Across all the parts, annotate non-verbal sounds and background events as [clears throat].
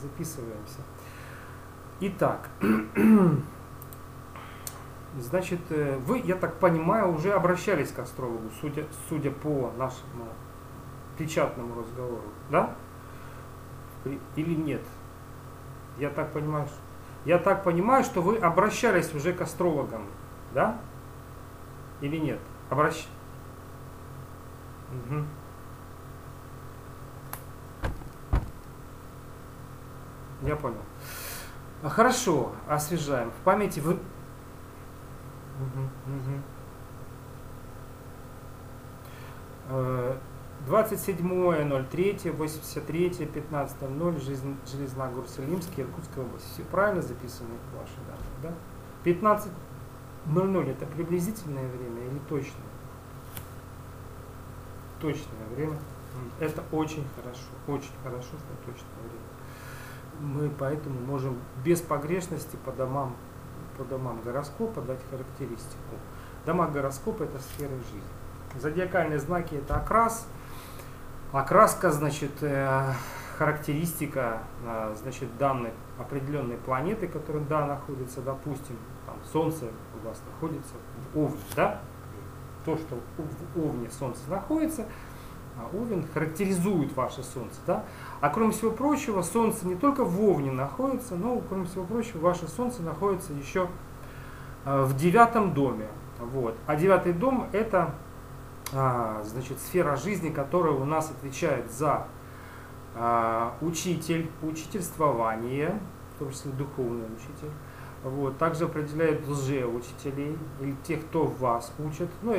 записываемся. Итак, [clears throat] значит, э, вы, я так понимаю, уже обращались к астрологу, судя, судя по нашему печатному разговору, да? Или нет? Я так понимаю, что, я так понимаю, что вы обращались уже к астрологам, да? Или нет? Обращ... Угу. Я понял. А, хорошо, освежаем. В памяти вы... Угу, угу. 27.03, 83, 15.00, Железногорск, Римский, Иркутская область. Все правильно записаны ваши данные, да? 15.00 это приблизительное время или точное? Точное время. Это очень хорошо, очень хорошо, что точное время мы поэтому можем без погрешности по домам, по домам гороскопа дать характеристику. Дома гороскопа это сфера жизни. Зодиакальные знаки это окрас. Окраска, значит, э, характеристика, э, значит, данной определенной планеты, которая, да, находится, допустим, там, Солнце у вас находится в Овне, да? То, что в Овне Солнце находится, Овен характеризует ваше Солнце. Да? А кроме всего прочего, Солнце не только в Овне находится, но, кроме всего прочего, ваше Солнце находится еще а, в девятом доме. Вот. А девятый дом – это а, значит, сфера жизни, которая у нас отвечает за учитель, учительствование, в том числе духовный учитель. Вот. Также определяет лжеучителей или тех, кто вас учит. Ну,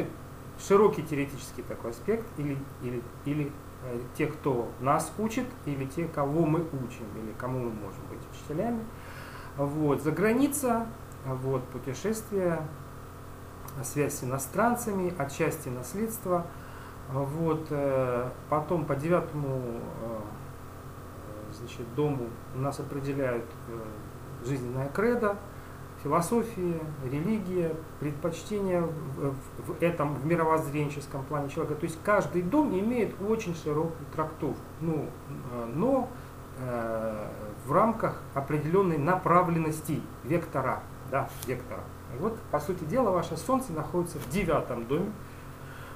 широкий теоретический такой аспект, или, или, или э, те, кто нас учит, или те, кого мы учим, или кому мы можем быть учителями. Вот, за граница, вот, путешествия, связь с иностранцами, отчасти наследство. Вот, э, потом по девятому э, значит, дому у нас определяют э, жизненная кредо, философия, религия, предпочтения в, этом в мировоззренческом плане человека. То есть каждый дом имеет очень широкую трактовку, ну, но э, в рамках определенной направленности вектора, да, вектора. Вот, по сути дела, ваше Солнце находится в девятом доме,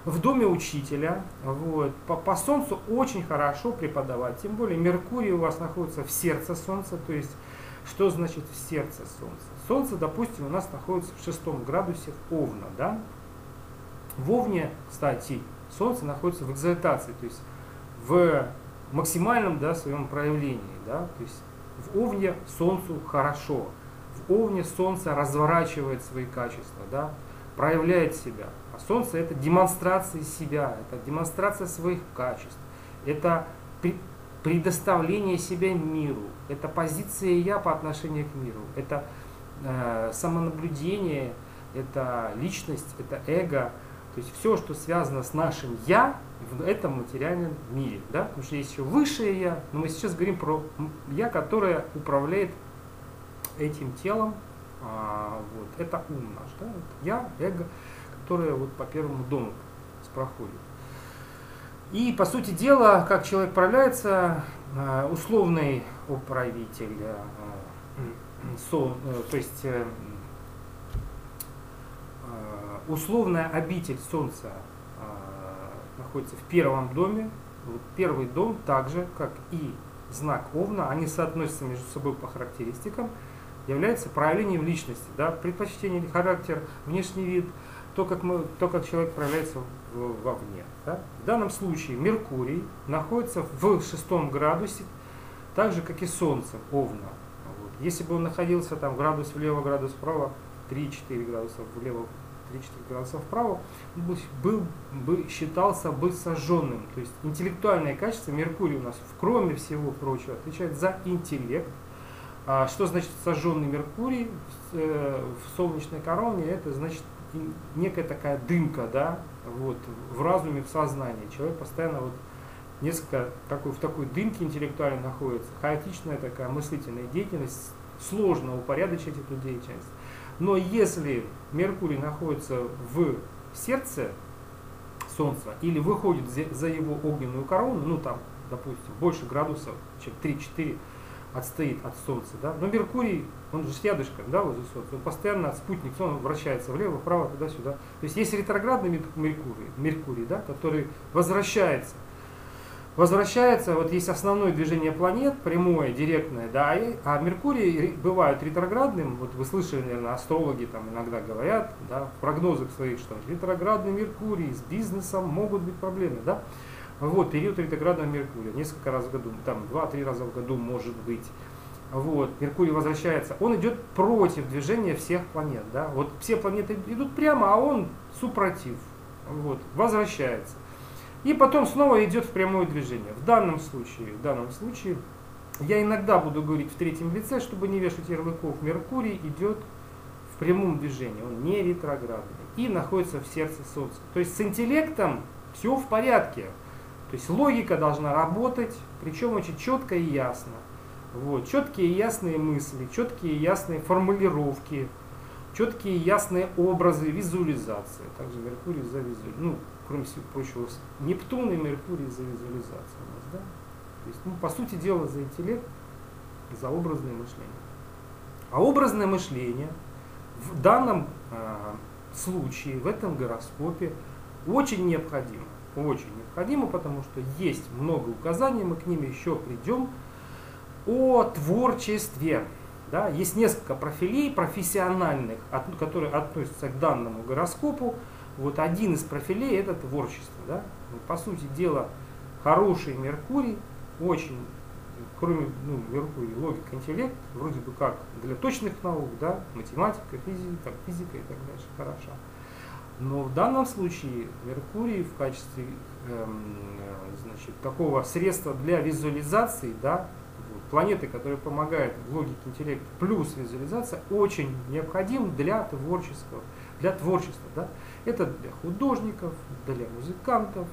в доме учителя. Вот. По, по Солнцу очень хорошо преподавать, тем более Меркурий у вас находится в сердце Солнца, то есть что значит в сердце Солнца? Солнце, допустим, у нас находится в шестом градусе Овна, да? В Овне, кстати, Солнце находится в экзальтации, то есть в максимальном да, своем проявлении, да? То есть в Овне Солнцу хорошо, в Овне Солнце разворачивает свои качества, да? проявляет себя. А Солнце это демонстрация себя, это демонстрация своих качеств, это предоставление себя миру, это позиция я по отношению к миру, это самонаблюдение, это личность, это эго, то есть все, что связано с нашим я в этом материальном мире, да, потому что есть еще высшее я, но мы сейчас говорим про я, которое управляет этим телом, а, вот, это ум наш, да, вот я, эго, которое вот по первому дому проходит. И, по сути дела, как человек проявляется, э, условный управитель, э, э, то есть условная обитель Солнца находится в первом доме. Первый дом, так же, как и знак Овна, они соотносятся между собой по характеристикам, является проявлением личности, да, предпочтение, характер, внешний вид, то, как, мы, то, как человек проявляется вовне. Да? В данном случае Меркурий находится в шестом градусе, так же, как и Солнце, Овна. Если бы он находился там градус влево, градус вправо, 3-4 градуса влево, 3-4 градуса вправо, был, бы, считался бы сожженным. То есть интеллектуальное качество Меркурий у нас, кроме всего прочего, отвечает за интеллект. А что значит сожженный Меркурий э, в солнечной короне? Это значит некая такая дымка, да, вот, в разуме, в сознании. Человек постоянно вот несколько такой, в такой дымке интеллектуальной находится, хаотичная такая мыслительная деятельность, сложно упорядочить эту деятельность. Но если Меркурий находится в сердце Солнца или выходит за его огненную корону, ну там, допустим, больше градусов, чем 3-4, отстоит от Солнца, да. Но Меркурий, он же рядышком, да, возле Солнца, он постоянно спутник, он вращается влево, вправо, туда-сюда. То есть есть ретроградный Меркурий, Меркурий, да, который возвращается возвращается, вот есть основное движение планет, прямое, директное, да, а Меркурий бывает ретроградным, вот вы слышали, наверное, астрологи там иногда говорят, да, в прогнозах своих, что ретроградный Меркурий, с бизнесом могут быть проблемы, да, вот, период ретроградного Меркурия, несколько раз в году, там, два-три раза в году может быть, вот, Меркурий возвращается, он идет против движения всех планет, да, вот все планеты идут прямо, а он супротив, вот, возвращается. И потом снова идет в прямое движение. В данном случае, в данном случае я иногда буду говорить в третьем лице, чтобы не вешать ярлыков. Меркурий идет в прямом движении, он не ретроградный и находится в сердце Солнца. То есть с интеллектом все в порядке. То есть логика должна работать, причем очень четко и ясно. Вот, четкие и ясные мысли, четкие и ясные формулировки, четкие и ясные образы, визуализация. Также Меркурий за визуализацию. Ну, кроме всего прочего, Нептун и Меркурий за визуализацию у нас, да? То есть, ну, по сути дела, за интеллект, за образное мышление. А образное мышление в данном э, случае, в этом гороскопе, очень необходимо. Очень необходимо, потому что есть много указаний, мы к ним еще придем, о творчестве. Да, есть несколько профилей профессиональных, от, которые относятся к данному гороскопу. Вот один из профилей это творчество. Да? По сути дела, хороший Меркурий, очень, кроме ну, Меркурий, логика, интеллект, вроде бы как для точных наук, да, математика, физика, физика и так дальше, хороша. Но в данном случае Меркурий в качестве эм, значит, такого средства для визуализации, да, планеты, которые помогают в логике интеллекта, плюс визуализация, очень необходим для творческого, для творчества. Да? Это для художников, для музыкантов,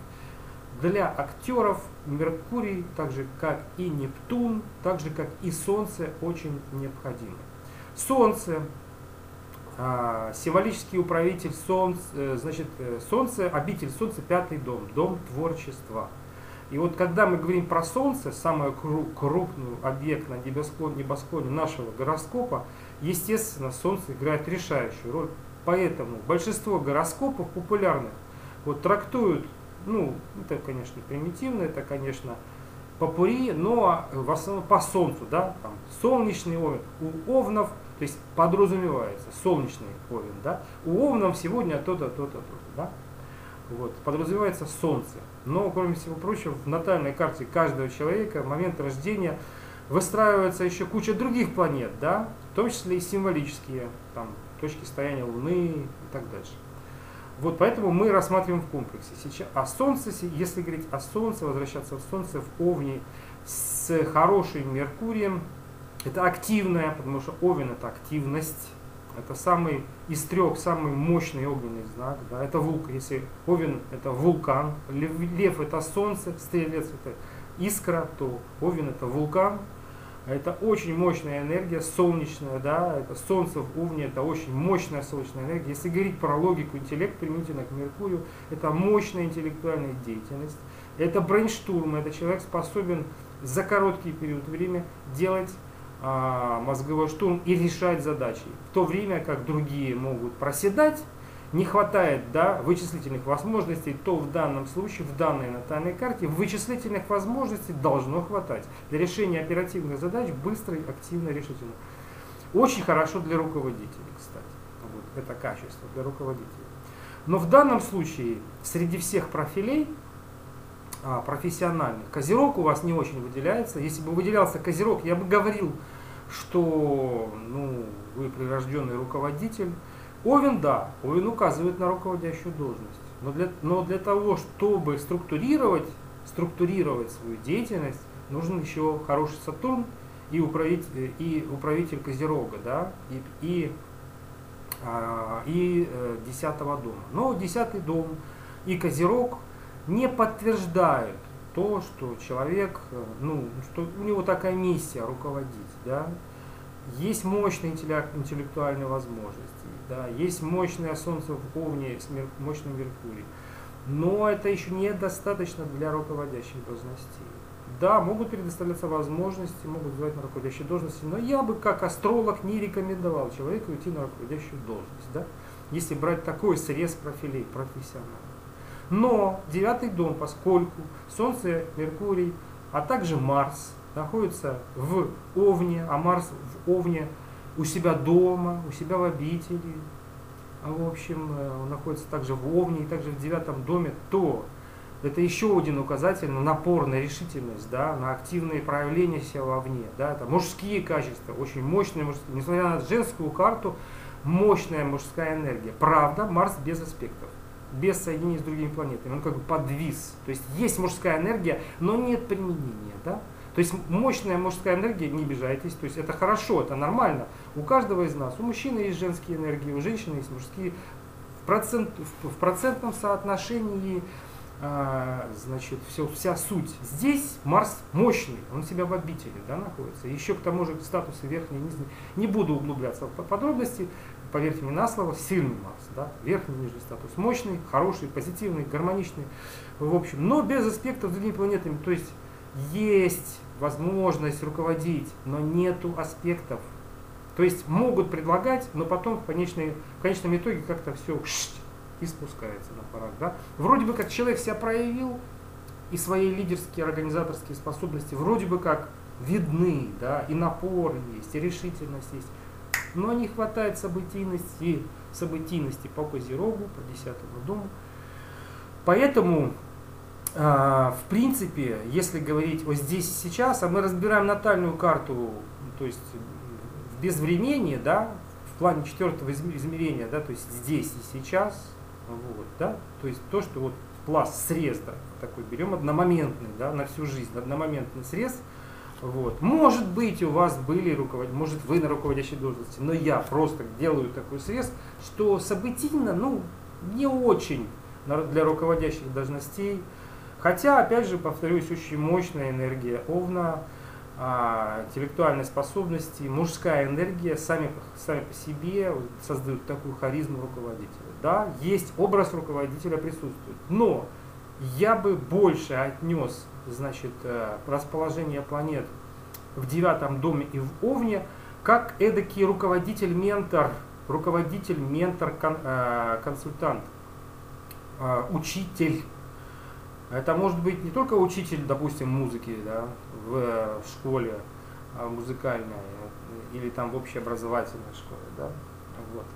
для актеров Меркурий, так же как и Нептун, так же как и Солнце, очень необходимо. Солнце, а, символический управитель Солнца, э, значит, э, Солнце, обитель Солнца, пятый дом, дом творчества. И вот когда мы говорим про Солнце, самый крупный объект на небосклоне, небосклоне нашего гороскопа, естественно, Солнце играет решающую роль. Поэтому большинство гороскопов популярных вот трактуют, ну, это, конечно, примитивно, это, конечно, попури, но в основном по Солнцу, да, там, солнечный овен. У овнов, то есть подразумевается, солнечный овен, да, у овнов сегодня то-то, то-то, то-то, да, вот, подразумевается Солнце. Но, кроме всего прочего, в натальной карте каждого человека в момент рождения выстраивается еще куча других планет, да, в том числе и символические, там, точки стояния Луны и так дальше. Вот поэтому мы рассматриваем в комплексе. Сейчас, а Солнце, если говорить о Солнце, возвращаться в Солнце, в Овне с хорошим Меркурием, это активное, потому что Овен это активность, это самый из трех самый мощный огненный знак. Да, это вулкан, если Овен это вулкан, лев, лев это солнце, стрелец это искра, то Овен это вулкан, это очень мощная энергия, солнечная, да, это солнце в Овне, это очень мощная солнечная энергия. Если говорить про логику, интеллект применительно к Меркурию, это мощная интеллектуальная деятельность, это брейнштурм, это человек способен за короткий период времени делать а, мозговой штурм и решать задачи. В то время как другие могут проседать, не хватает да, вычислительных возможностей, то в данном случае, в данной натальной карте, вычислительных возможностей должно хватать для решения оперативных задач быстро, активно, решительно. Очень хорошо для руководителей, кстати. Вот, это качество для руководителей. Но в данном случае среди всех профилей а, профессиональных козерог у вас не очень выделяется. Если бы выделялся козерог, я бы говорил, что ну, вы прирожденный руководитель, Овен, да, Овен указывает на руководящую должность. Но для, но для того, чтобы структурировать, структурировать свою деятельность, нужен еще хороший Сатурн и управитель, и управитель Козерога, да, и, и, а, и э, десятого дома. Но десятый дом и Козерог не подтверждают то, что человек, э, ну, что у него такая миссия руководить, да, есть мощные интеллектуальные возможности, да, есть мощное Солнце в Овне с мощным Меркурием. Но это еще недостаточно для руководящих должностей. да, могут предоставляться возможности, могут звать на руководящие должности, но я бы как астролог не рекомендовал человеку идти на руководящую должность, да, если брать такой срез профилей профессиональных. Но девятый дом, поскольку Солнце, Меркурий, а также Марс находится в Овне, а Марс в Овне у себя дома, у себя в обители, а в общем, э, он находится также в Овне и также в девятом доме, то это еще один указатель на напор, на решительность, да, на активные проявления себя вовне. Да, это мужские качества, очень мощные мужские. Несмотря на женскую карту, мощная мужская энергия. Правда, Марс без аспектов, без соединения с другими планетами. Он как бы подвис. То есть есть мужская энергия, но нет применения. Да? То есть мощная мужская энергия, не обижайтесь, то есть это хорошо, это нормально. У каждого из нас, у мужчины есть женские энергии, у женщины есть мужские. В, процент, в, в процентном соотношении а, значит, все, вся суть. Здесь Марс мощный, он себя в обители да, находится. Еще к тому же статусы верхние, нижние. Не буду углубляться в подробности, поверьте мне на слово, сильный Марс. Да? Верхний, нижний статус мощный, хороший, позитивный, гармоничный. В общем, но без аспектов с другими планетами. То есть есть возможность руководить, но нету аспектов. То есть могут предлагать, но потом в, конечной, в конечном итоге как-то все и спускается на парах. Да? Вроде бы как человек себя проявил, и свои лидерские, организаторские способности вроде бы как видны, да, и напор есть, и решительность есть. Но не хватает событийности, событийности по Козерогу, по десятому дому. Поэтому, в принципе, если говорить о здесь и сейчас, а мы разбираем натальную карту, то есть без времени, да, в плане четвертого измерения, да, то есть здесь и сейчас, вот, да? То есть то, что вот пласт, срез да, такой берем одномоментный, да, на всю жизнь, одномоментный срез. Вот. Может быть, у вас были руководители, может вы на руководящей должности, но я просто делаю такой срез, что событийно, ну, не очень для руководящих должностей. Хотя, опять же, повторюсь, очень мощная энергия Овна, а, интеллектуальные способности, мужская энергия сами, сами по себе создают такую харизму руководителя. Да, есть образ руководителя присутствует, но я бы больше отнес значит, э, расположение планет в девятом доме и в Овне как эдакий руководитель-ментор, руководитель-ментор, э, э, учитель это может быть не только учитель, допустим, музыки да, в, в школе а, музыкальной или там в общеобразовательной школе. Да, вот.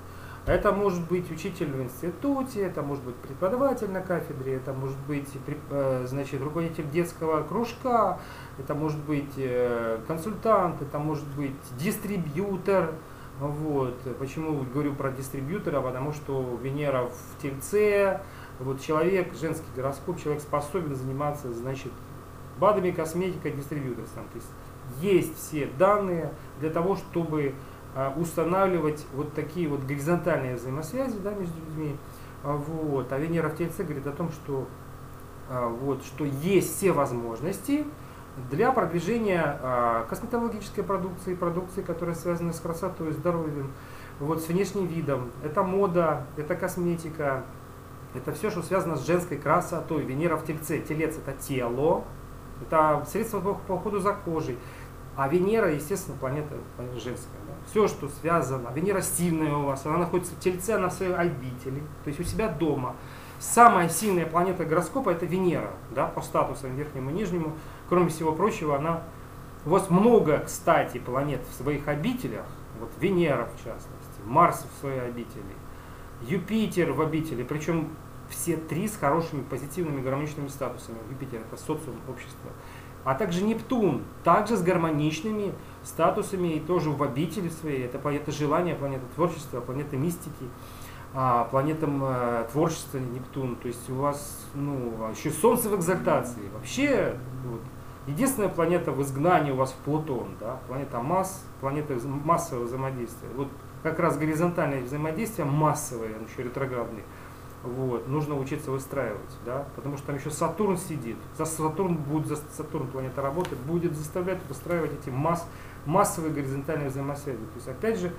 Это может быть учитель в институте, это может быть преподаватель на кафедре, это может быть э, значит, руководитель детского кружка, это может быть э, консультант, это может быть дистрибьютор. Вот. Почему говорю про дистрибьютора? Потому что Венера в Тельце, вот человек, женский гороскоп, человек способен заниматься, значит, БАДами, косметикой, дистрибьюторством. То есть есть все данные для того, чтобы а, устанавливать вот такие вот горизонтальные взаимосвязи да, между людьми. А, вот. А Венера в Тельце говорит о том, что, а, вот, что есть все возможности для продвижения косметологической продукции, продукции, которая связана с красотой, здоровьем, вот, с внешним видом. Это мода, это косметика, это все, что связано с женской красотой. Венера в тельце. Телец это тело, это средство по уходу за кожей. А Венера, естественно, планета, планета женская. Да? Все, что связано. Венера сильная у вас, она находится в Тельце, она в своей обители, то есть у себя дома. Самая сильная планета гороскопа это Венера, да, по статусам верхнему и нижнему. Кроме всего прочего, она... У вас много, кстати, планет в своих обителях. Вот Венера, в частности, Марс в своей обители, Юпитер в обители, причем все три с хорошими, позитивными, гармоничными статусами. Юпитер это социум, общество. А также Нептун, также с гармоничными статусами и тоже в обители своей. Это планета желания, планета творчества, планета мистики, а, планета э, творчества Нептун. То есть у вас ну, еще Солнце в экзальтации. Вообще, вот, единственная планета в изгнании у вас в Плутон, да? планета масс, планета массового взаимодействия. Вот как раз горизонтальное взаимодействие массовое, еще ретроградный, вот, нужно учиться выстраивать, да, потому что там еще Сатурн сидит. За Сатурн будет, за Сатурн планета работает, будет заставлять выстраивать эти масс, массовые горизонтальные взаимосвязи. То есть, опять же,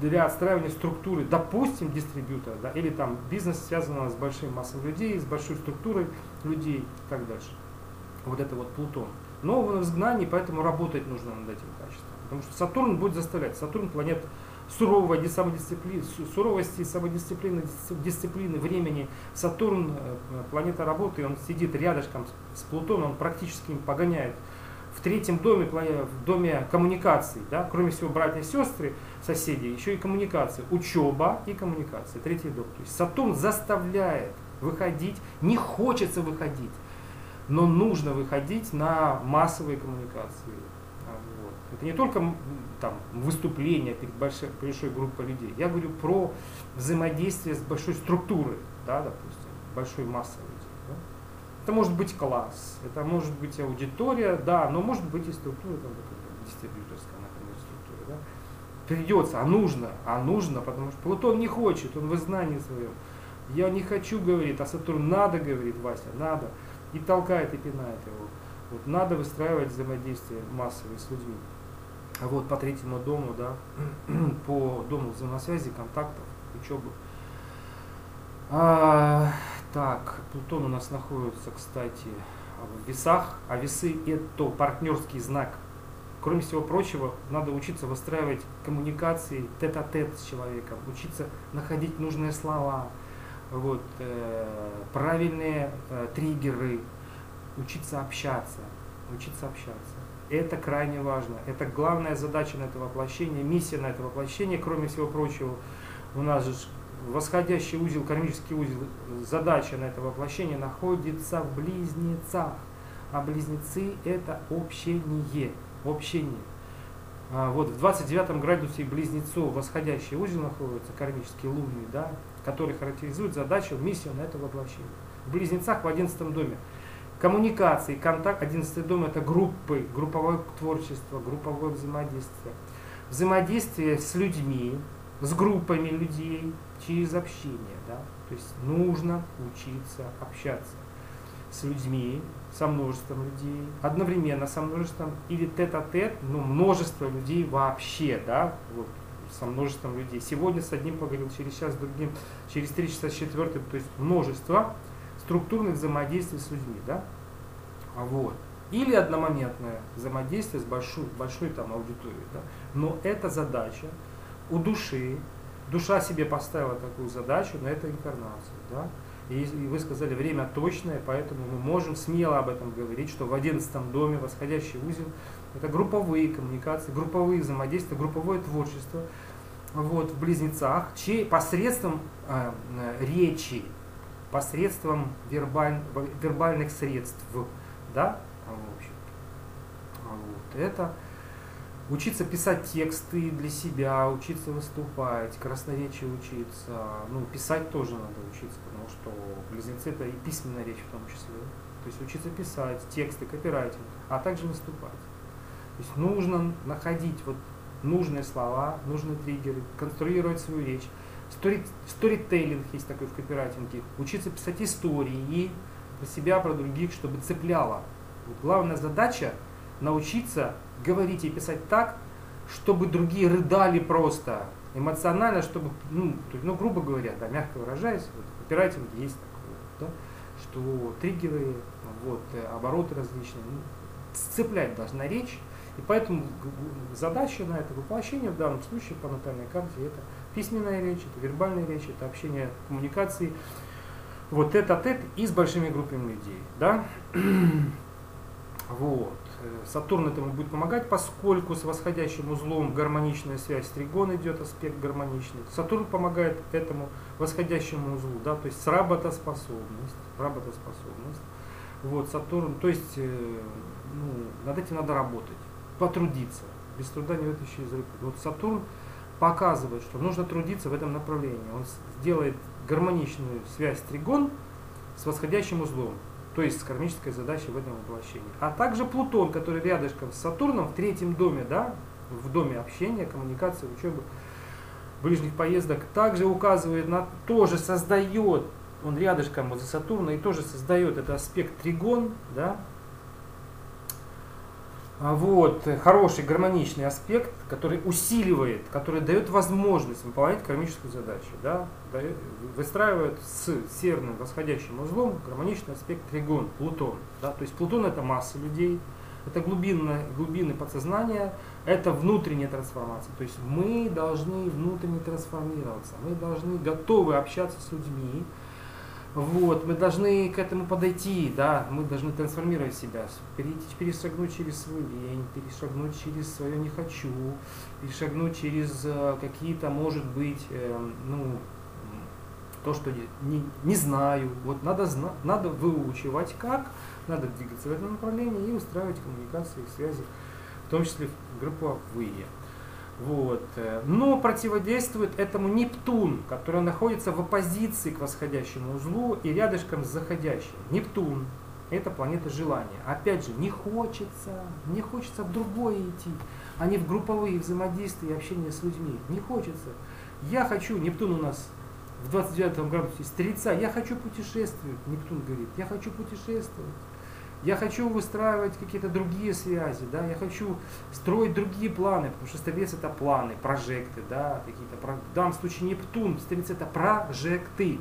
для отстраивания структуры, допустим, дистрибьютора, да, или там бизнес связан с большой массой людей, с большой структурой людей и так дальше. Вот это вот Плутон. но он в изгнании, поэтому работать нужно над этим качеством. Потому что Сатурн будет заставлять. Сатурн планета суровой самодисциплины, суровости, самодисциплины, дисциплины, времени. Сатурн, э, планета работы, он сидит рядышком с Плутоном, он практически им погоняет. В третьем доме, в доме коммуникаций, да, кроме всего братья и сестры, соседи, еще и коммуникации, учеба и коммуникации, третий дом. То есть Сатурн заставляет выходить, не хочется выходить, но нужно выходить на массовые коммуникации. А. Это не только там, выступления перед большой, большой группой людей. Я говорю про взаимодействие с большой структурой, да, допустим, большой массой людей. Да. Это может быть класс, это может быть аудитория, да, но может быть и структура, там, дистрибьюторская, например, структура. Да. Придется, а нужно, а нужно, потому что Плутон не хочет, он в изгнании своем. Я не хочу, говорит, а Сатурн надо, говорит Вася, надо. И толкает, и пинает его. Вот надо выстраивать взаимодействие массовое с людьми. А вот по третьему дому, да, [clears throat] по дому взаимосвязи, контактов, учебы. А, так, Плутон у нас находится, кстати, в весах, а весы это партнерский знак. Кроме всего прочего, надо учиться выстраивать коммуникации тет-а-тет -тет с человеком, учиться находить нужные слова, вот, э, правильные э, триггеры, учиться общаться, учиться общаться. Это крайне важно. Это главная задача на это воплощение, миссия на это воплощение, кроме всего прочего. У нас же восходящий узел, кармический узел, задача на это воплощение находится в близнецах. А близнецы это общение. Общение. А вот в 29 градусе близнецов восходящий узел находится, кармический лунный, да, который характеризует задачу, миссию на это воплощение. В близнецах в 11 доме Коммуникации, контакт, 11 дом это группы, групповое творчество, групповое взаимодействие. Взаимодействие с людьми, с группами людей через общение. Да? То есть нужно учиться общаться с людьми, со множеством людей, одновременно со множеством, или тет-а-тет, ну, множество людей вообще, да, вот, со множеством людей. Сегодня с одним поговорил, через час с другим, через три часа с четвертым, то есть множество структурных взаимодействий с людьми, да? А вот. Или одномоментное взаимодействие с большой, большой там аудиторией, да? Но это задача у души, душа себе поставила такую задачу на эту инкарнацию, да? И, и вы сказали, время точное, поэтому мы можем смело об этом говорить, что в одиннадцатом доме восходящий узел – это групповые коммуникации, групповые взаимодействия, групповое творчество вот, в близнецах, чей посредством э, речи, посредством вербаль, вербальных средств, да, а, в общем. А вот. Это учиться писать тексты для себя, учиться выступать, красноречие учиться, ну, писать тоже надо учиться, потому что близнецы это и письменная речь в том числе. То есть учиться писать, тексты, копирайтинг, а также выступать. То есть нужно находить вот нужные слова, нужные триггеры, конструировать свою речь. Стори, сторителлинг есть такой в копирайтинге. Учиться писать истории про себя, про других, чтобы цепляло. Вот главная задача научиться говорить и писать так, чтобы другие рыдали просто. Эмоционально, чтобы, ну, ну грубо говоря, да, мягко выражаясь, вот, в копирайтинге есть такое, да, что триггеры, вот, обороты различные, ну, сцеплять должна речь, и поэтому задача на это воплощение в данном случае по натальной карте это письменная речь, это вербальная речь, это общение, коммуникации, вот это тет и с большими группами людей. Да? [clears throat] вот. Сатурн этому будет помогать, поскольку с восходящим узлом гармоничная связь тригон идет, аспект гармоничный. Сатурн помогает этому восходящему узлу, да, то есть работоспособность, работоспособность. Вот, Сатурн, то есть э, ну, над этим надо работать, потрудиться. Без труда не вытащи из рук. Вот Сатурн показывает, что нужно трудиться в этом направлении. Он сделает гармоничную связь тригон с восходящим узлом, то есть с кармической задачей в этом воплощении. А также Плутон, который рядышком с Сатурном в третьем доме, да, в доме общения, коммуникации, учебы, ближних поездок, также указывает на, тоже создает, он рядышком возле Сатурна и тоже создает этот аспект тригон, да, вот, хороший гармоничный аспект, который усиливает, который дает возможность выполнять кармическую задачу, да, дает, выстраивает с северным восходящим узлом гармоничный аспект тригон, Плутон. Да, то есть Плутон это масса людей, это глубинное, глубины подсознания, это внутренняя трансформация. То есть мы должны внутренне трансформироваться, мы должны готовы общаться с людьми, вот, мы должны к этому подойти, да, мы должны трансформировать себя, перейти, перешагнуть через свою лень, перешагнуть через свое не хочу, перешагнуть через э, какие-то, может быть, э, ну, то, что не, не знаю. Вот надо, зна, надо выучивать как, надо двигаться в этом направлении и устраивать коммуникации, связи, в том числе групповые. Вот. Но противодействует этому Нептун, который находится в оппозиции к восходящему узлу и рядышком с заходящим. Нептун – это планета желания. Опять же, не хочется, не хочется в другое идти, а не в групповые взаимодействия и общение с людьми. Не хочется. Я хочу, Нептун у нас в 29 градусе Стрельца, я хочу путешествовать, Нептун говорит, я хочу путешествовать. Я хочу выстраивать какие-то другие связи, да, я хочу строить другие планы, потому что стрелец это планы, прожекты, да, какие-то, в данном случае Нептун, стрелец это прожекты,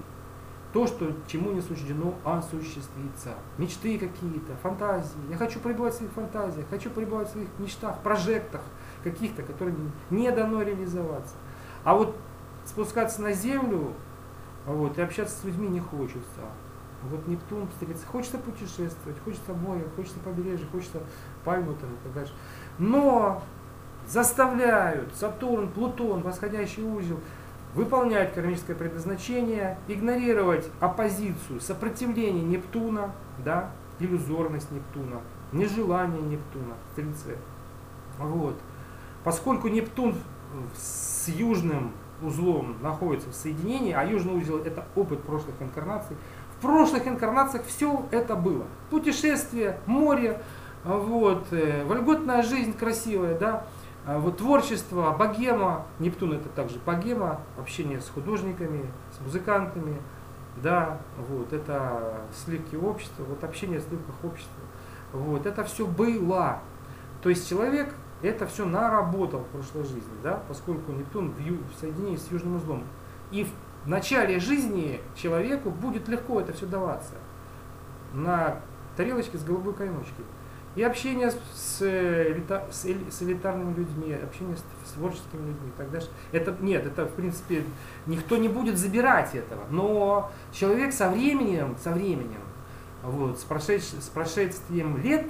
то, что, чему не суждено осуществиться. Мечты какие-то, фантазии. Я хочу пребывать в своих фантазиях, хочу пребывать в своих мечтах, прожектах каких-то, которые не дано реализоваться. А вот спускаться на землю вот, и общаться с людьми не хочется. Вот Нептун, Стрелец, хочется путешествовать, хочется море, хочется побережье, хочется пальму там и так дальше. Но заставляют Сатурн, Плутон, восходящий узел, выполнять кармическое предназначение, игнорировать оппозицию, сопротивление Нептуна, да, иллюзорность Нептуна, нежелание Нептуна, Стрельце. Вот. Поскольку Нептун с южным узлом находится в соединении, а южный узел это опыт прошлых инкарнаций, в прошлых инкарнациях все это было. Путешествие, море, вот, э, вольготная жизнь красивая, да, а вот творчество, богема, Нептун это также богема, общение с художниками, с музыкантами, да, вот, это сливки общества, вот общение в сливках общества, вот, это все было. То есть человек это все наработал в прошлой жизни, да, поскольку Нептун в, ю, в соединении с южным узлом. И в в начале жизни человеку будет легко это все даваться. На тарелочке с голубой каймочкой. И общение с, с, с элитарными людьми, общение с, с творческими людьми так дальше. Это, нет, это в принципе никто не будет забирать этого. Но человек со временем, со временем, вот, с, прошедш, с прошествием лет,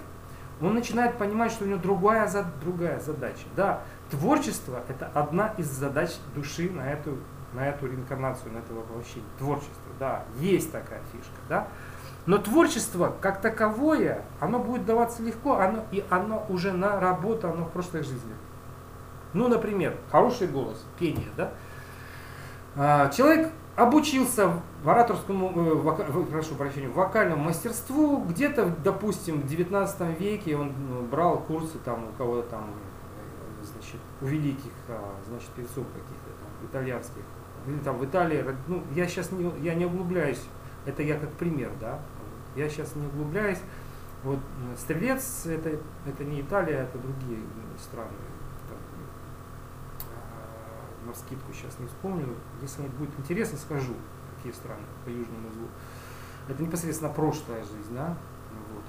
он начинает понимать, что у него другая, другая задача. Да, творчество это одна из задач души на эту на эту реинкарнацию, на это воплощение. Творчество, да, есть такая фишка, да. Но творчество как таковое, оно будет даваться легко, оно, и оно уже наработано в прошлой жизни. Ну, например, хороший голос, пение, да. А, человек обучился в ораторскому, э, вока, прошу прощения, вокальному мастерству, где-то, допустим, в 19 веке он ну, брал курсы там у кого-то там, э, значит, у великих, а, значит, певцов каких-то там, итальянских, или там в Италии, ну, я сейчас не, я не углубляюсь, это я как пример, да, я сейчас не углубляюсь, вот Стрелец, это, это не Италия, это другие страны, а, на скидку сейчас не вспомню, если мне будет интересно, скажу, какие страны по южному узлу. Это непосредственно прошлая жизнь, да, вот.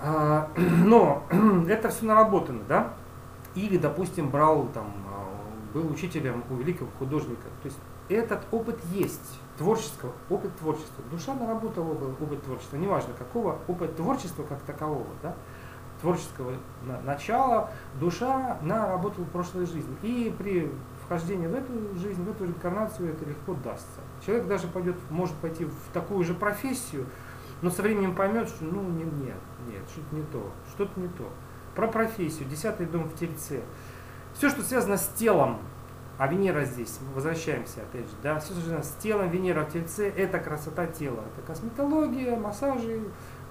А, [clears throat] но [clears throat] это все наработано, да, или, допустим, брал там был учителем у великого художника. То есть этот опыт есть, творческого, опыт творчества. Душа наработала опыт творчества, неважно какого, опыт творчества как такового, да, творческого начала, душа наработала в прошлой жизни. И при вхождении в эту жизнь, в эту инкарнацию это легко дастся. Человек даже пойдет, может пойти в такую же профессию, но со временем поймет, что ну нет, нет, что-то не то, что-то не то. Про профессию, десятый дом в Тельце. Все, что связано с телом, а Венера здесь, возвращаемся опять же, да, все, что связано с телом, Венера в Тельце, это красота тела, это косметология, массажи,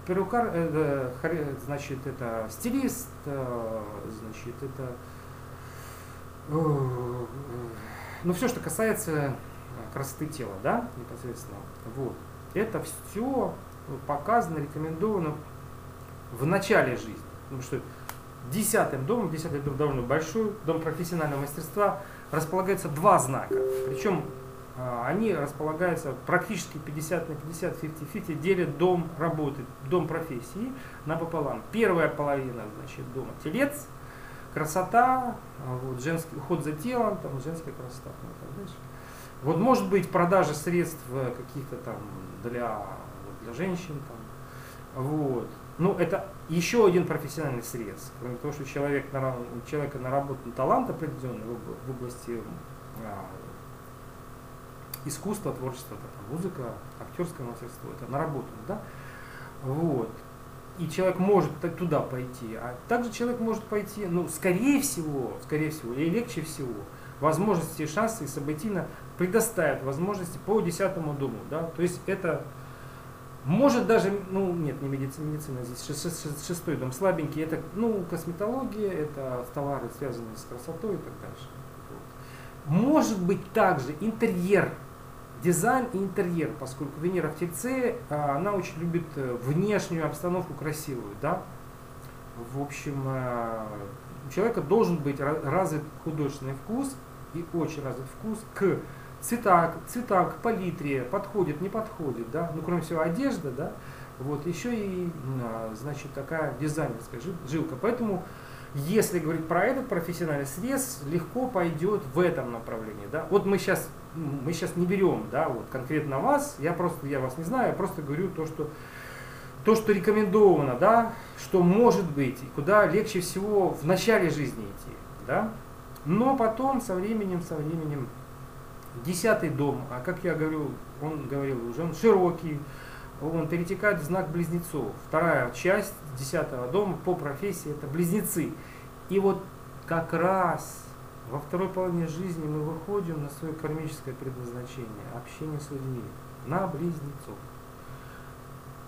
перукар, э, э, значит, это стилист, э, значит, это, э, ну, все, что касается красоты тела, да, непосредственно, вот, это все показано, рекомендовано в начале жизни, потому что десятым домом, десятый дом довольно большой, дом профессионального мастерства, располагается два знака. Причем а, они располагаются практически 50 на 50, 50-50, делят дом работы, дом профессии напополам. Первая половина, значит, дома телец, красота, а, вот, женский, уход за телом, там, женская красота ну, так дальше. Вот может быть продажа средств каких-то там для, для женщин, там, вот. Ну, это еще один профессиональный срез. Кроме того, что человек, у человека наработан талант определенный в области а, искусства, творчества, это музыка, актерское мастерство, это наработано, да? Вот. И человек может туда пойти, а также человек может пойти, ну, скорее всего, скорее всего, или легче всего, возможности, шансы и событийно предоставят возможности по десятому дому, да? То есть это может даже, ну нет, не медицина, медицина здесь шестой дом слабенький, это ну косметология, это товары, связанные с красотой и так дальше. Может быть также интерьер, дизайн и интерьер, поскольку Венера в Тельце, а, она очень любит э, внешнюю обстановку красивую, да. В общем, э, у человека должен быть развит художественный вкус и очень развит вкус к цвета, цвета к палитре подходит, не подходит, да, ну кроме всего одежда, да, вот еще и, а, значит, такая дизайнерская жилка. Поэтому, если говорить про этот профессиональный срез, легко пойдет в этом направлении, да. Вот мы сейчас, мы сейчас не берем, да, вот конкретно вас, я просто, я вас не знаю, я просто говорю то, что то, что рекомендовано, да, что может быть, и куда легче всего в начале жизни идти, да, но потом со временем, со временем Десятый дом, а как я говорю, он говорил уже, он широкий, он перетекает в знак близнецов. Вторая часть десятого дома по профессии это близнецы. И вот как раз во второй половине жизни мы выходим на свое кармическое предназначение, общение с людьми, на близнецов.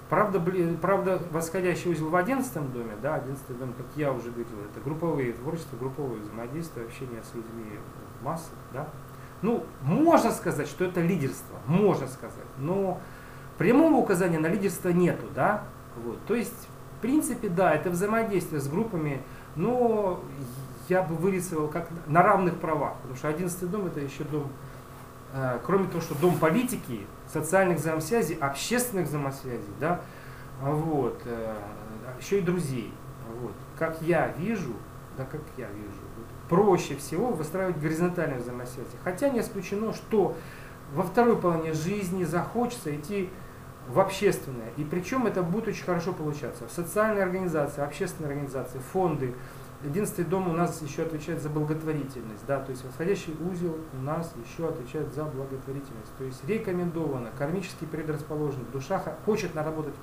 Правда, правда, восходящий узел в одиннадцатом доме, да, одиннадцатый дом, как я уже говорил, это групповые творчества, групповые взаимодействия, общение с людьми в массах, да, ну, можно сказать, что это лидерство, можно сказать, но прямого указания на лидерство нету, да? Вот. То есть, в принципе, да, это взаимодействие с группами, но я бы вырисовал как на равных правах, потому что одиннадцатый дом это еще дом, э, кроме того, что дом политики, социальных взаимосвязей, общественных взаимосвязей, да, вот, э, еще и друзей. Вот. Как я вижу, да, как я вижу, проще всего выстраивать горизонтальные взаимосвязи. Хотя не исключено, что во второй половине жизни захочется идти в общественное. И причем это будет очень хорошо получаться. В социальные организации, общественные организации, фонды. Единственный дом у нас еще отвечает за благотворительность. Да? То есть восходящий узел у нас еще отвечает за благотворительность. То есть рекомендовано, кармически предрасположен, душа хочет наработать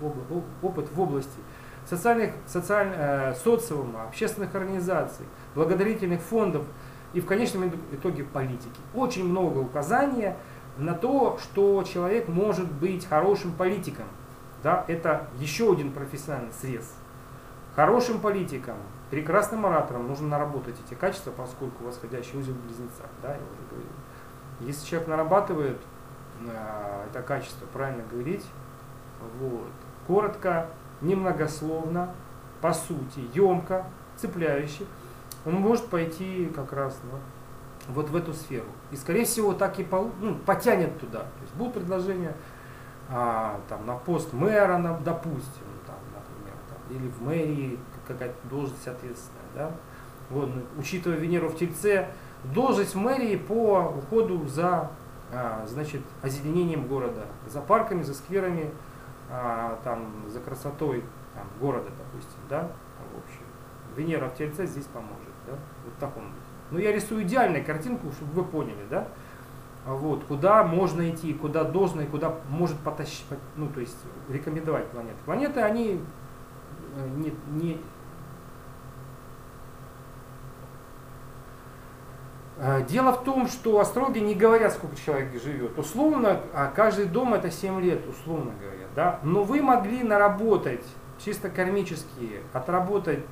опыт в области социальных, социальных, э, социума, общественных организаций, благодарительных фондов и в конечном итоге политики. Очень много указания на то, что человек может быть хорошим политиком. Да, это еще один профессиональный срез. Хорошим политиком, прекрасным оратором нужно наработать эти качества, поскольку восходящий узел близнеца. Да, я уже говорил. Если человек нарабатывает э, это качество, правильно говорить, вот, коротко, немногословно, по сути, емко, цепляюще, он может пойти как раз ну, вот в эту сферу. И, скорее всего, так и пол, ну, потянет туда. То есть будут предложения а, там, на пост мэра, на, допустим, там, например, там, или в мэрии какая-то должность ответственная. Да? Вот, ну, учитывая Венеру в Тельце, должность в мэрии по уходу за а, значит, озеленением города, за парками, за скверами, а, там, за красотой там, города, допустим, да, в общем. Венера в Тельце здесь поможет, да, вот так он. Ну, я рисую идеальную картинку, чтобы вы поняли, да, вот, куда можно идти, куда должно и куда может потащить, ну, то есть рекомендовать планеты. Планеты, они э, не, не Дело в том, что астрологи не говорят, сколько человек живет. Условно, а каждый дом это 7 лет, условно говоря да, но вы могли наработать чисто кармически, отработать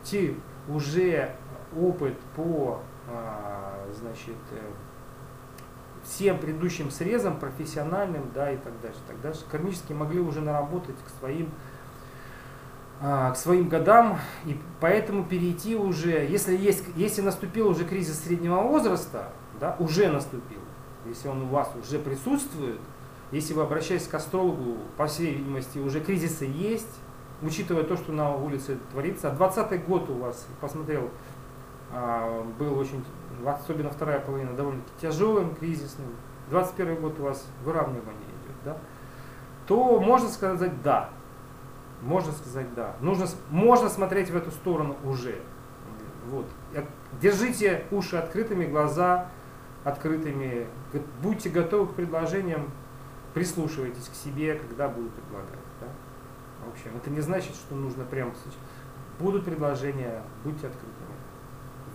уже опыт по а, значит, э, всем предыдущим срезам, профессиональным, да, и так дальше, так дальше. Кармически могли уже наработать к своим, к своим годам, и поэтому перейти уже, если, есть, если наступил уже кризис среднего возраста, да, уже наступил, если он у вас уже присутствует, если вы обращаетесь к астрологу, по всей видимости, уже кризисы есть, учитывая то, что на улице творится. А 20 год у вас, посмотрел, а, был очень, особенно вторая половина, довольно-таки тяжелым, кризисным. 21 год у вас выравнивание идет, да? то можно сказать да. Можно сказать да. Нужно, можно смотреть в эту сторону уже. Вот. Держите уши открытыми, глаза открытыми. Будьте готовы к предложениям, прислушивайтесь к себе, когда будут предлагать. Да? В общем, это не значит, что нужно прямо сейчас. Будут предложения, будьте открытыми.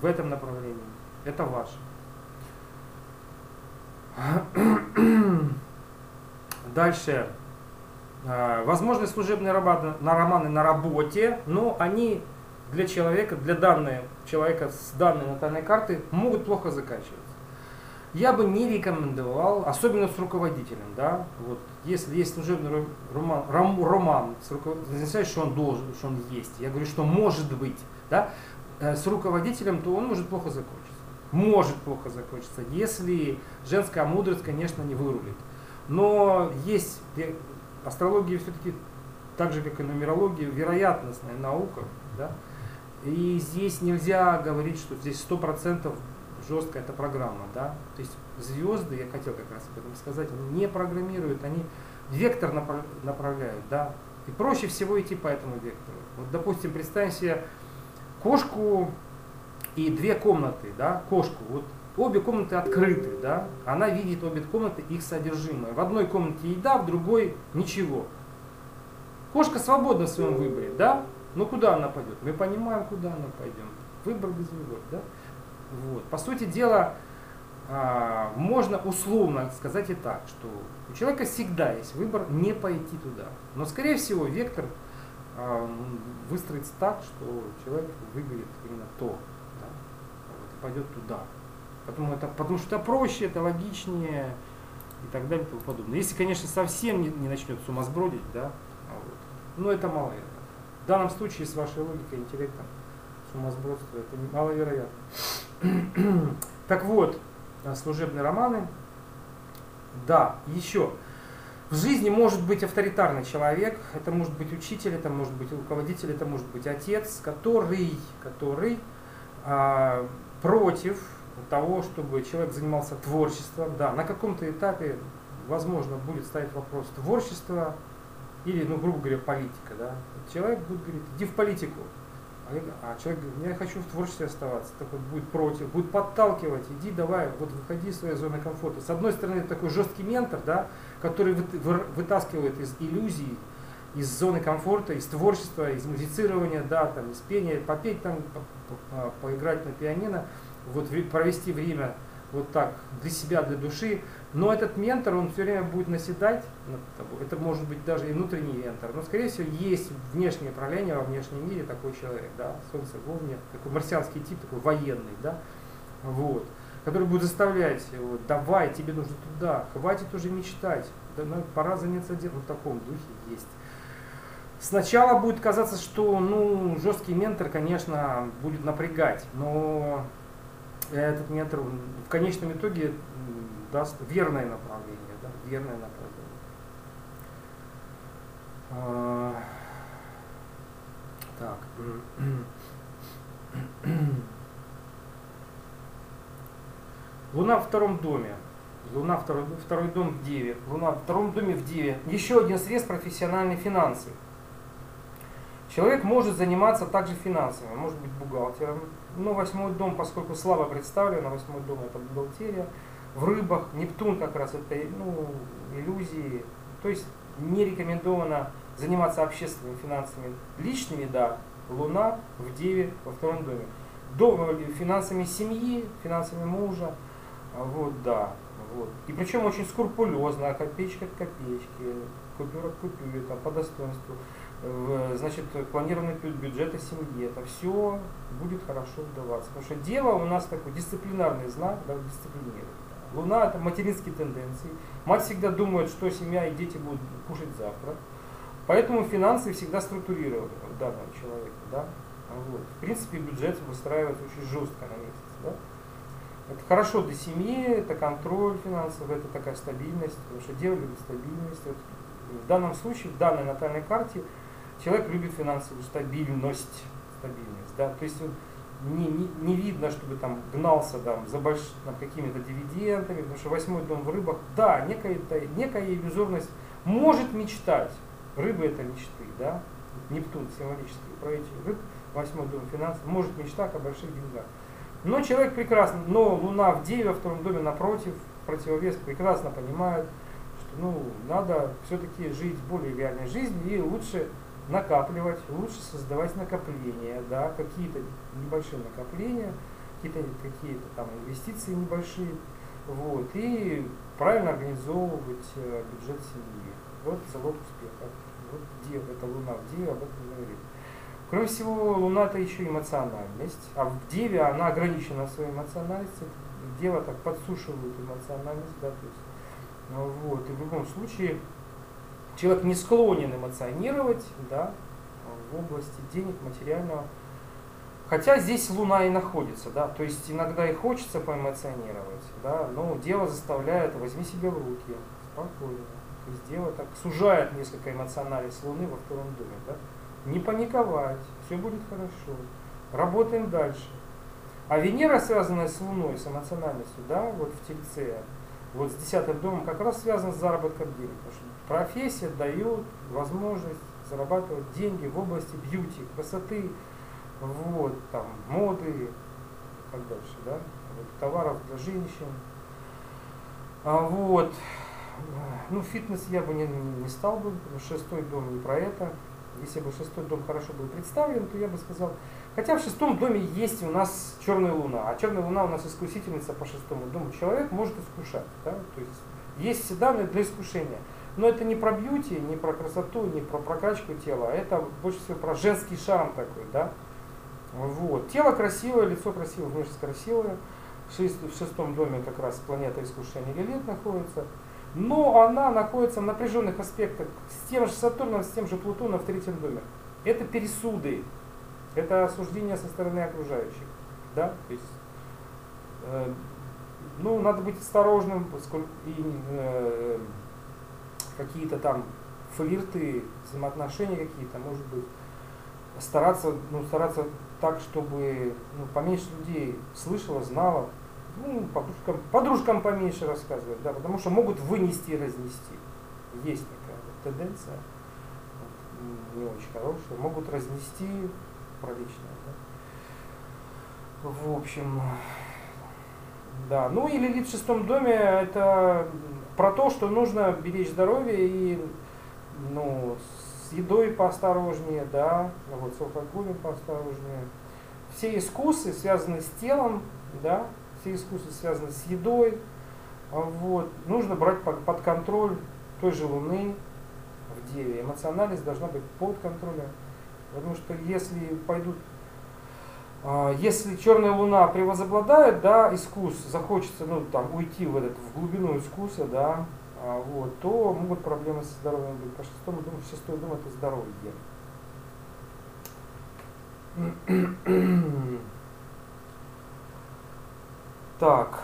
В этом направлении. Это ваше. [clears throat] Дальше. А, возможны служебные романы на работе, но они для человека, для данной человека с данной натальной карты могут плохо заканчиваться. Я бы не рекомендовал, особенно с руководителем, да, вот, если есть служебный роман, ром, роман с руководителем, не что он должен, что он есть. Я говорю, что может быть, да, э, с руководителем, то он может плохо закончиться. Может плохо закончиться, если женская мудрость, конечно, не вырулит. Но есть астрология все-таки так же, как и нумерология, вероятностная наука. Да? И здесь нельзя говорить, что здесь сто процентов жесткая эта программа. Да? То есть звезды, я хотел как раз об этом сказать, не программируют, они вектор направляют. Да? И проще всего идти по этому вектору. Вот, допустим, представим себе кошку и две комнаты, да, кошку. Вот обе комнаты открыты, да, она видит обе комнаты, их содержимое. В одной комнате еда, в другой ничего. Кошка свободна в своем выборе, да, но куда она пойдет? Мы понимаем, куда она пойдет. Выбор без выбора, да. Вот. По сути дела, а, можно условно сказать и так, что у человека всегда есть выбор не пойти туда. Но, скорее всего, вектор а, выстроится так, что человек выберет именно то, да, пойдет туда. Потому, это, потому что это проще, это логичнее и так далее и тому подобное. Если, конечно, совсем не, не начнет сумасбродить, да, а вот, но это маловероятно. В данном случае с вашей логикой, интеллектом, сумасбродство это маловероятно. [clears throat] так вот, а, служебные романы. Да, еще. В жизни может быть авторитарный человек, это может быть учитель, это может быть руководитель, это может быть отец, который, который а, против того, чтобы человек занимался творчеством, да, на каком-то этапе, возможно, будет ставить вопрос творчества или, ну, грубо говоря, политика, да. Человек будет говорить, иди в политику. А, а человек говорит, я хочу в творчестве оставаться, такой будет против, будет подталкивать, иди давай, вот выходи из своей зоны комфорта. С одной стороны, это такой жесткий ментор, да, который вытаскивает из иллюзий, из зоны комфорта, из творчества, из музицирования, да, там, из пения, попеть там, поиграть на пианино – вот провести время вот так для себя, для души. Но этот ментор, он все время будет наседать над тобой. Это может быть даже и внутренний ментор. Но, скорее всего, есть внешнее проявление во внешнем мире такой человек, да, Солнце в Овне, такой марсианский тип, такой военный, да, вот, который будет заставлять, вот, давай, тебе нужно туда, хватит уже мечтать, да, ну, пора заняться делом, в таком духе есть. Сначала будет казаться, что ну, жесткий ментор, конечно, будет напрягать, но этот метр в конечном итоге даст верное направление, да, верное направление. А, так. [clears throat] Луна в втором доме. Луна второй, второй дом в Деве. Луна в втором доме в Деве. Еще один срез профессиональные финансы. Человек может заниматься также финансами, может быть бухгалтером, но восьмой дом, поскольку слабо представлен, а восьмой дом это бухгалтерия, в рыбах Нептун как раз это ну, иллюзии, то есть не рекомендовано заниматься общественными финансами личными, да, Луна в Деве во втором доме. Дом, э, финансами семьи, финансами мужа, а вот, да. Вот. И причем очень скрупулезно, копеечка к копеечке, купюра к купюре, там, по достоинству значит, планированный бюджета семьи. Это все будет хорошо удаваться. Потому что дело у нас такой дисциплинарный знак, да, дисциплинирует. Луна это материнские тенденции. Мать всегда думает, что семья и дети будут кушать завтра. Поэтому финансы всегда структурированы в данного человека. Да? Вот. В принципе, бюджет выстраивается очень жестко на месяц. Да? Это хорошо для семьи, это контроль финансовый, это такая стабильность, потому что дева любит стабильность. Вот в данном случае, в данной натальной карте, человек любит финансовую стабильность, стабильность, да, то есть не, не, не видно, чтобы там гнался там, за больш, там, какими-то дивидендами, потому что восьмой дом в рыбах, да, некая, некая иллюзорность может мечтать. Рыбы это мечты, да, Нептун символический правитель рыб, восьмой дом финансов, может мечтать о больших деньгах. Но человек прекрасно, но Луна в Деве, во втором доме напротив, противовес прекрасно понимает, что ну, надо все-таки жить более реальной жизнью и лучше накапливать, лучше создавать накопления, да, какие-то небольшие накопления, какие-то какие там инвестиции небольшие, вот, и правильно организовывать э, бюджет семьи. Вот залог успеха. Вот где это Луна в Деве об этом говорит. Кроме всего, Луна это еще эмоциональность, а в Деве она ограничена своей эмоциональностью. Дева так подсушивает эмоциональность, да, то есть, ну, вот, и в любом случае человек не склонен эмоционировать, да, в области денег, материального. Хотя здесь Луна и находится, да, то есть иногда и хочется поэмоционировать, да, но дело заставляет, возьми себе в руки, спокойно. То есть дело так сужает несколько эмоциональность Луны во втором доме, да не паниковать, все будет хорошо, работаем дальше. А Венера, связанная с Луной, с эмоциональностью, да, вот в Тельце, вот с десятым домом, как раз связана с заработком денег. Потому что профессия дает возможность зарабатывать деньги в области бьюти, красоты, вот, там, моды и так дальше, да, вот, товаров для женщин. А вот, ну, фитнес я бы не, не стал бы, потому шестой дом не про это если бы шестой дом хорошо был представлен, то я бы сказал, хотя в шестом доме есть у нас черная луна, а черная луна у нас искусительница по шестому дому. Человек может искушать, да? то есть есть все данные для искушения. Но это не про бьюти, не про красоту, не про прокачку тела, а это больше всего про женский шарм такой, да. Вот. Тело красивое, лицо красивое, внешность красивая. В шестом доме как раз планета искушения Лилит находится но она находится в напряженных аспектах с тем же Сатурном, с тем же Плутоном в третьем доме. Это пересуды, это осуждение со стороны окружающих. Да? То есть, э, ну, надо быть осторожным, поскольку э, какие-то там флирты, взаимоотношения какие-то, может быть, стараться, ну, стараться так, чтобы ну, поменьше людей слышало, знало, ну, подружкам, подружкам поменьше рассказывать, да, потому что могут вынести и разнести. Есть такая вот тенденция, не очень хорошая, могут разнести про личное. Да. В общем, да. Ну и Лилит в шестом доме это про то, что нужно беречь здоровье и ну, с едой поосторожнее, да, вот с алкоголем поосторожнее. Все искусы связаны с телом, да, все искусства связаны с едой. Вот. Нужно брать под, под контроль той же Луны в Деве. Эмоциональность должна быть под контролем. Потому что если пойдут, а, если черная луна превозобладает, да, искус, захочется, ну, там, уйти в этот, в глубину искуса, да, а, вот, то могут проблемы со здоровьем быть. По шестому дому, шестой дом это здоровье. [clears throat] Так,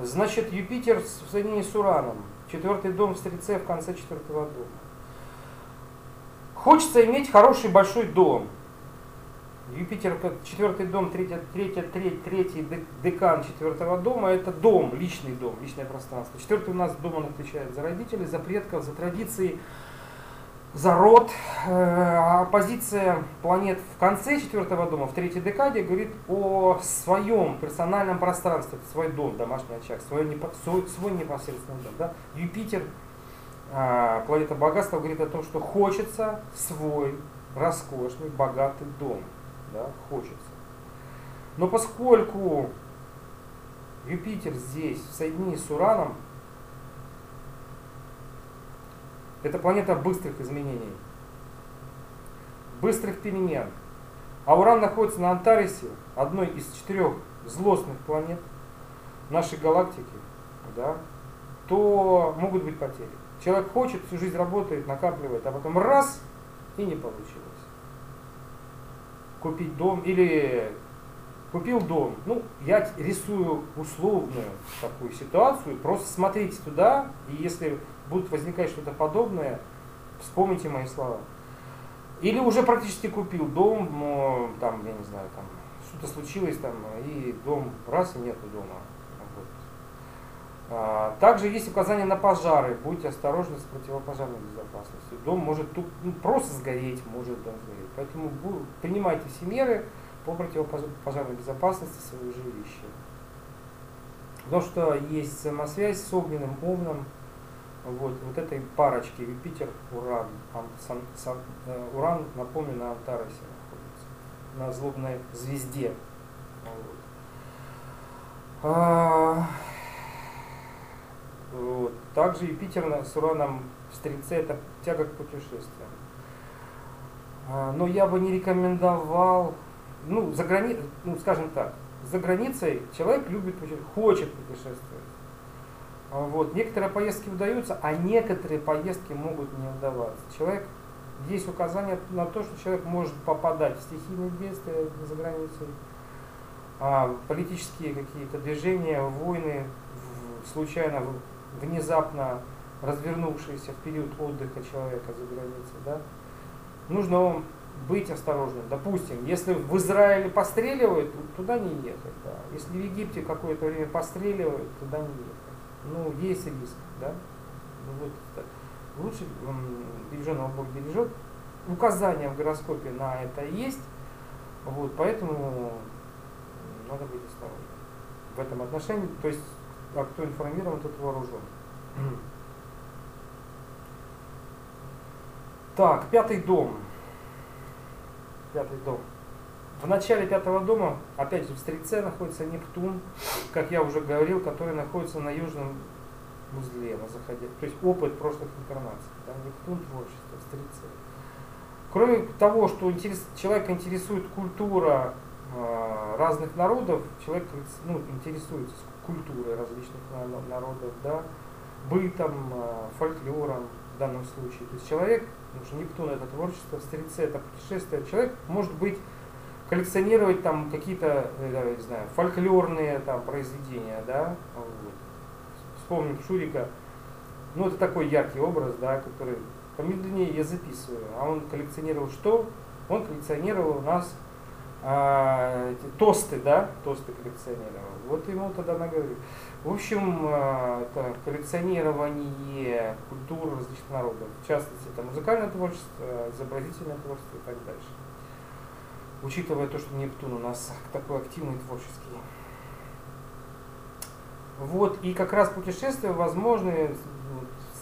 значит, Юпитер в соединении с Ураном. Четвертый дом в Стрельце в конце четвертого дома. Хочется иметь хороший большой дом. Юпитер, как четвертый дом, третий, третий, третий, третий декан четвертого дома, это дом, личный дом, личное пространство. Четвертый у нас дом, он отвечает за родителей, за предков, за традиции, за род. Э, а позиция планет в конце четвертого дома, в третьей декаде, говорит о своем персональном пространстве, свой дом, домашний очаг, свой, свой, свой непосредственный дом. Да? Юпитер, а, планета богатства, говорит о том, что хочется свой роскошный, богатый дом. Да? Хочется. Но поскольку Юпитер здесь в соединении с Ураном, Это планета быстрых изменений, быстрых перемен. А Уран находится на Антарисе, одной из четырех злостных планет нашей галактики, да, то могут быть потери. Человек хочет, всю жизнь работает, накапливает, а потом раз и не получилось. Купить дом или купил дом. Ну, я рисую условную такую ситуацию. Просто смотрите туда, и если будет возникать что-то подобное, вспомните мои слова. Или уже практически купил дом, но, там, я не знаю, там что-то случилось там, и дом раз, и нету дома. А, также есть указания на пожары. Будьте осторожны с противопожарной безопасностью. Дом может тут, ну, просто сгореть, может дом сгореть. Поэтому принимайте все меры по противопожарной безопасности своего жилища. Потому что есть взаимосвязь с огненным овном, вот, вот этой парочки Юпитер, Уран. Сан, сан, э, Уран, напомню, на Антаросе находится, на злобной звезде. Вот. А, вот. Также Юпитер с Ураном в Стрельце это тяга к путешествиям. А, но я бы не рекомендовал, ну, за грани... ну, скажем так, за границей человек любит, хочет путешествовать. А вот. Некоторые поездки удаются, а некоторые поездки могут не удаваться. Человек, есть указание на то, что человек может попадать в стихийные бедствия за границей, а политические какие-то движения, войны, случайно, внезапно развернувшиеся в период отдыха человека за границей. Да? Нужно быть осторожным. Допустим, если в Израиле постреливают, туда не ехать. Да. Если в Египте какое-то время постреливают, туда не ехать ну, есть риск, да, ну, вот, так. лучше береженного Бог бережет, указания в гороскопе на это есть, вот, поэтому надо быть осторожным в этом отношении, то есть, а кто информирован, тот вооружен. Так, пятый дом. Пятый дом. В начале пятого дома, опять же, в Стрельце находится Нептун, как я уже говорил, который находится на южном узле, на заходе. То есть опыт прошлых инкарнаций. Да? Нептун творчество, Стрельце. Кроме того, что интерес, человека интересует культура э, разных народов, человек ну, интересуется культурой различных народов, да, бытом, э, фольклором в данном случае. То есть человек, потому что Нептун это творчество, Стрельце это путешествие, человек может быть коллекционировать там какие-то, э, не знаю, фольклорные там произведения, да, вспомним Шурика, ну это такой яркий образ, да, который помедленнее я записываю, а он коллекционировал что? Он коллекционировал у нас а, эти тосты, да, тосты коллекционировал. Вот ему тогда наговорил. В общем, а, это коллекционирование культур различных народов, в частности, это музыкальное творчество, изобразительное творчество и так дальше учитывая то, что Нептун у нас такой активный творческий. Вот, и как раз путешествия возможны,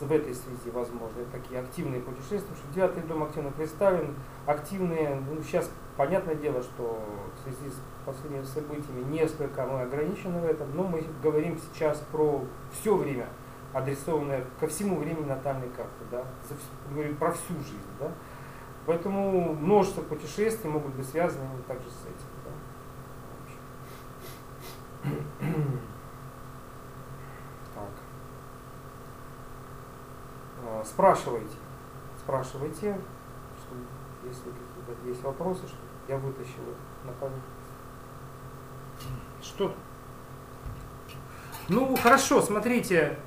в этой связи возможны такие активные путешествия, потому что девятый дом активно представлен, активные, ну, сейчас понятное дело, что в связи с последними событиями несколько мы ограничены в этом, но мы говорим сейчас про все время, адресованное ко всему времени натальной карты, да, говорим про всю жизнь, да. Поэтому множество путешествий могут быть связаны также с этим. Да? Так. А, спрашивайте. Спрашивайте, что, если какие-то есть вопросы, что я вытащил на память. Что? Ну, хорошо, смотрите,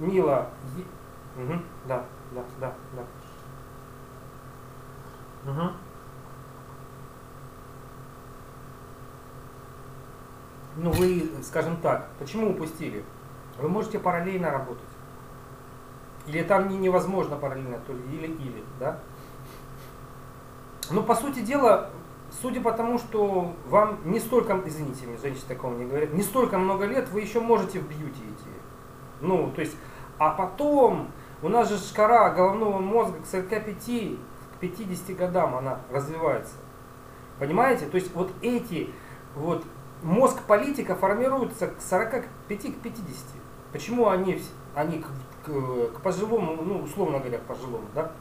Мила. Угу, да, да, да, да. Угу. Ну вы, скажем так, почему упустили? Вы можете параллельно работать. Или там не, невозможно параллельно, то ли или-или, да? Но по сути дела, судя по тому, что вам не столько, извините, мне женщины такого не говорят, не столько много лет, вы еще можете в бьюти идти. Ну, то есть, а потом, у нас же шкара головного мозга к 45 50 годам она развивается. Понимаете? То есть вот эти, вот мозг политика формируется к 45 к 50. Почему они, они к, к, к пожилому, ну условно говоря, к пожилому, да,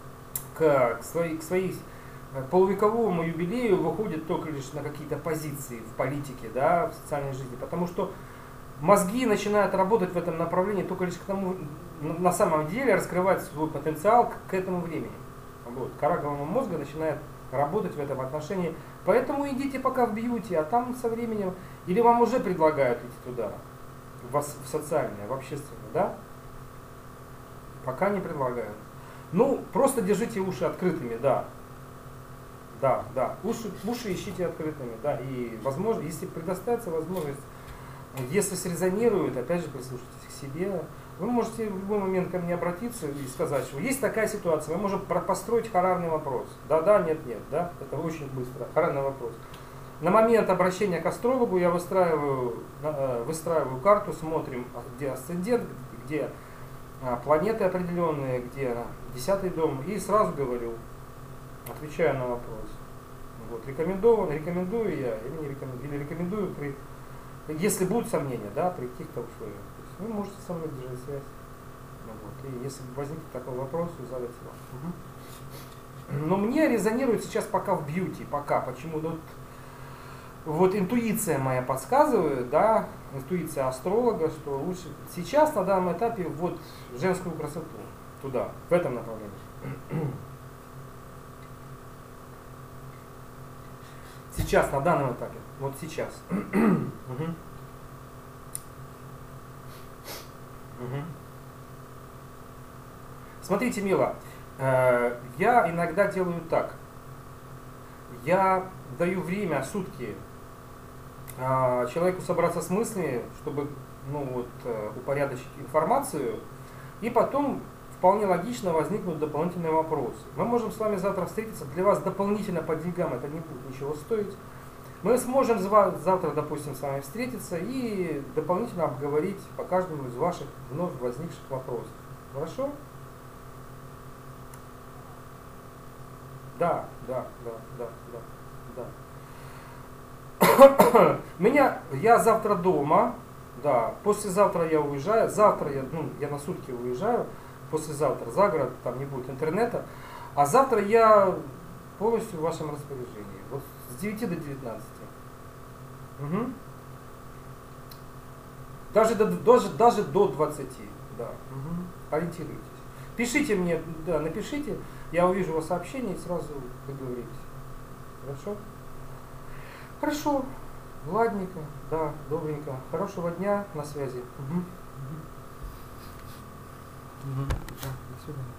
к, к, своей, к своей полувековому юбилею выходят только лишь на какие-то позиции в политике, да, в социальной жизни, потому что мозги начинают работать в этом направлении только лишь к тому, на самом деле раскрывать свой потенциал к, к этому времени. Вот. Кора головного мозга начинает работать в этом отношении. Поэтому идите пока в бьюти, а там со временем, или вам уже предлагают идти туда, в, в социальное, в общественное, да? Пока не предлагают. Ну, просто держите уши открытыми, да. Да, да. Уши, уши ищите открытыми, да. И возможно, если предоставится возможность, если срезонирует, опять же прислушайтесь к себе. Вы можете в любой момент ко мне обратиться и сказать, что есть такая ситуация, мы можем построить харарный вопрос. Да, да, нет, нет, да. Это очень быстро. Харарный вопрос. На момент обращения к астрологу я выстраиваю, э, выстраиваю карту, смотрим, где асцендент, где а, планеты определенные, где десятый дом, и сразу говорю, отвечаю на вопрос. Вот, рекомендую, рекомендую я или не рекомендую, или рекомендую при, если будут сомнения, да, при каких-то условиях. То есть вы можете со мной держать связь. Ну, вот, и если возникнет такой вопрос, вы задайте вам. Угу. Но мне резонирует сейчас пока в бьюти, пока. Почему? Ну, вот интуиция моя подсказывает, да, интуиция астролога, что лучше сейчас на данном этапе вот женскую красоту туда, в этом направлении. Сейчас, на данном этапе, вот сейчас. [clears throat] Смотрите, Мила, э, я иногда делаю так. Я даю время, сутки а, человеку собраться с мыслями, чтобы ну, вот, э, упорядочить информацию, и потом вполне логично возникнут дополнительные вопросы. Мы можем с вами завтра встретиться, для вас дополнительно по деньгам это не будет ничего стоить. Мы сможем завтра, допустим, с вами встретиться и дополнительно обговорить по каждому из ваших вновь возникших вопросов. Хорошо? Да, да, да, да, да, да. [coughs] Меня, я завтра дома, да, послезавтра я уезжаю, завтра я, ну, я на сутки уезжаю, послезавтра за город, там не будет интернета, а завтра я полностью в вашем распоряжении, вот с 9 до 19. Угу. Даже, до, даже, даже до 20, да, угу. ориентируйтесь. Пишите мне, да, напишите, я увижу у вас сообщение и сразу договоритесь. Хорошо? Хорошо, ладненько, да, добренько. Хорошего дня, на связи. Угу. Угу. Да, до свидания.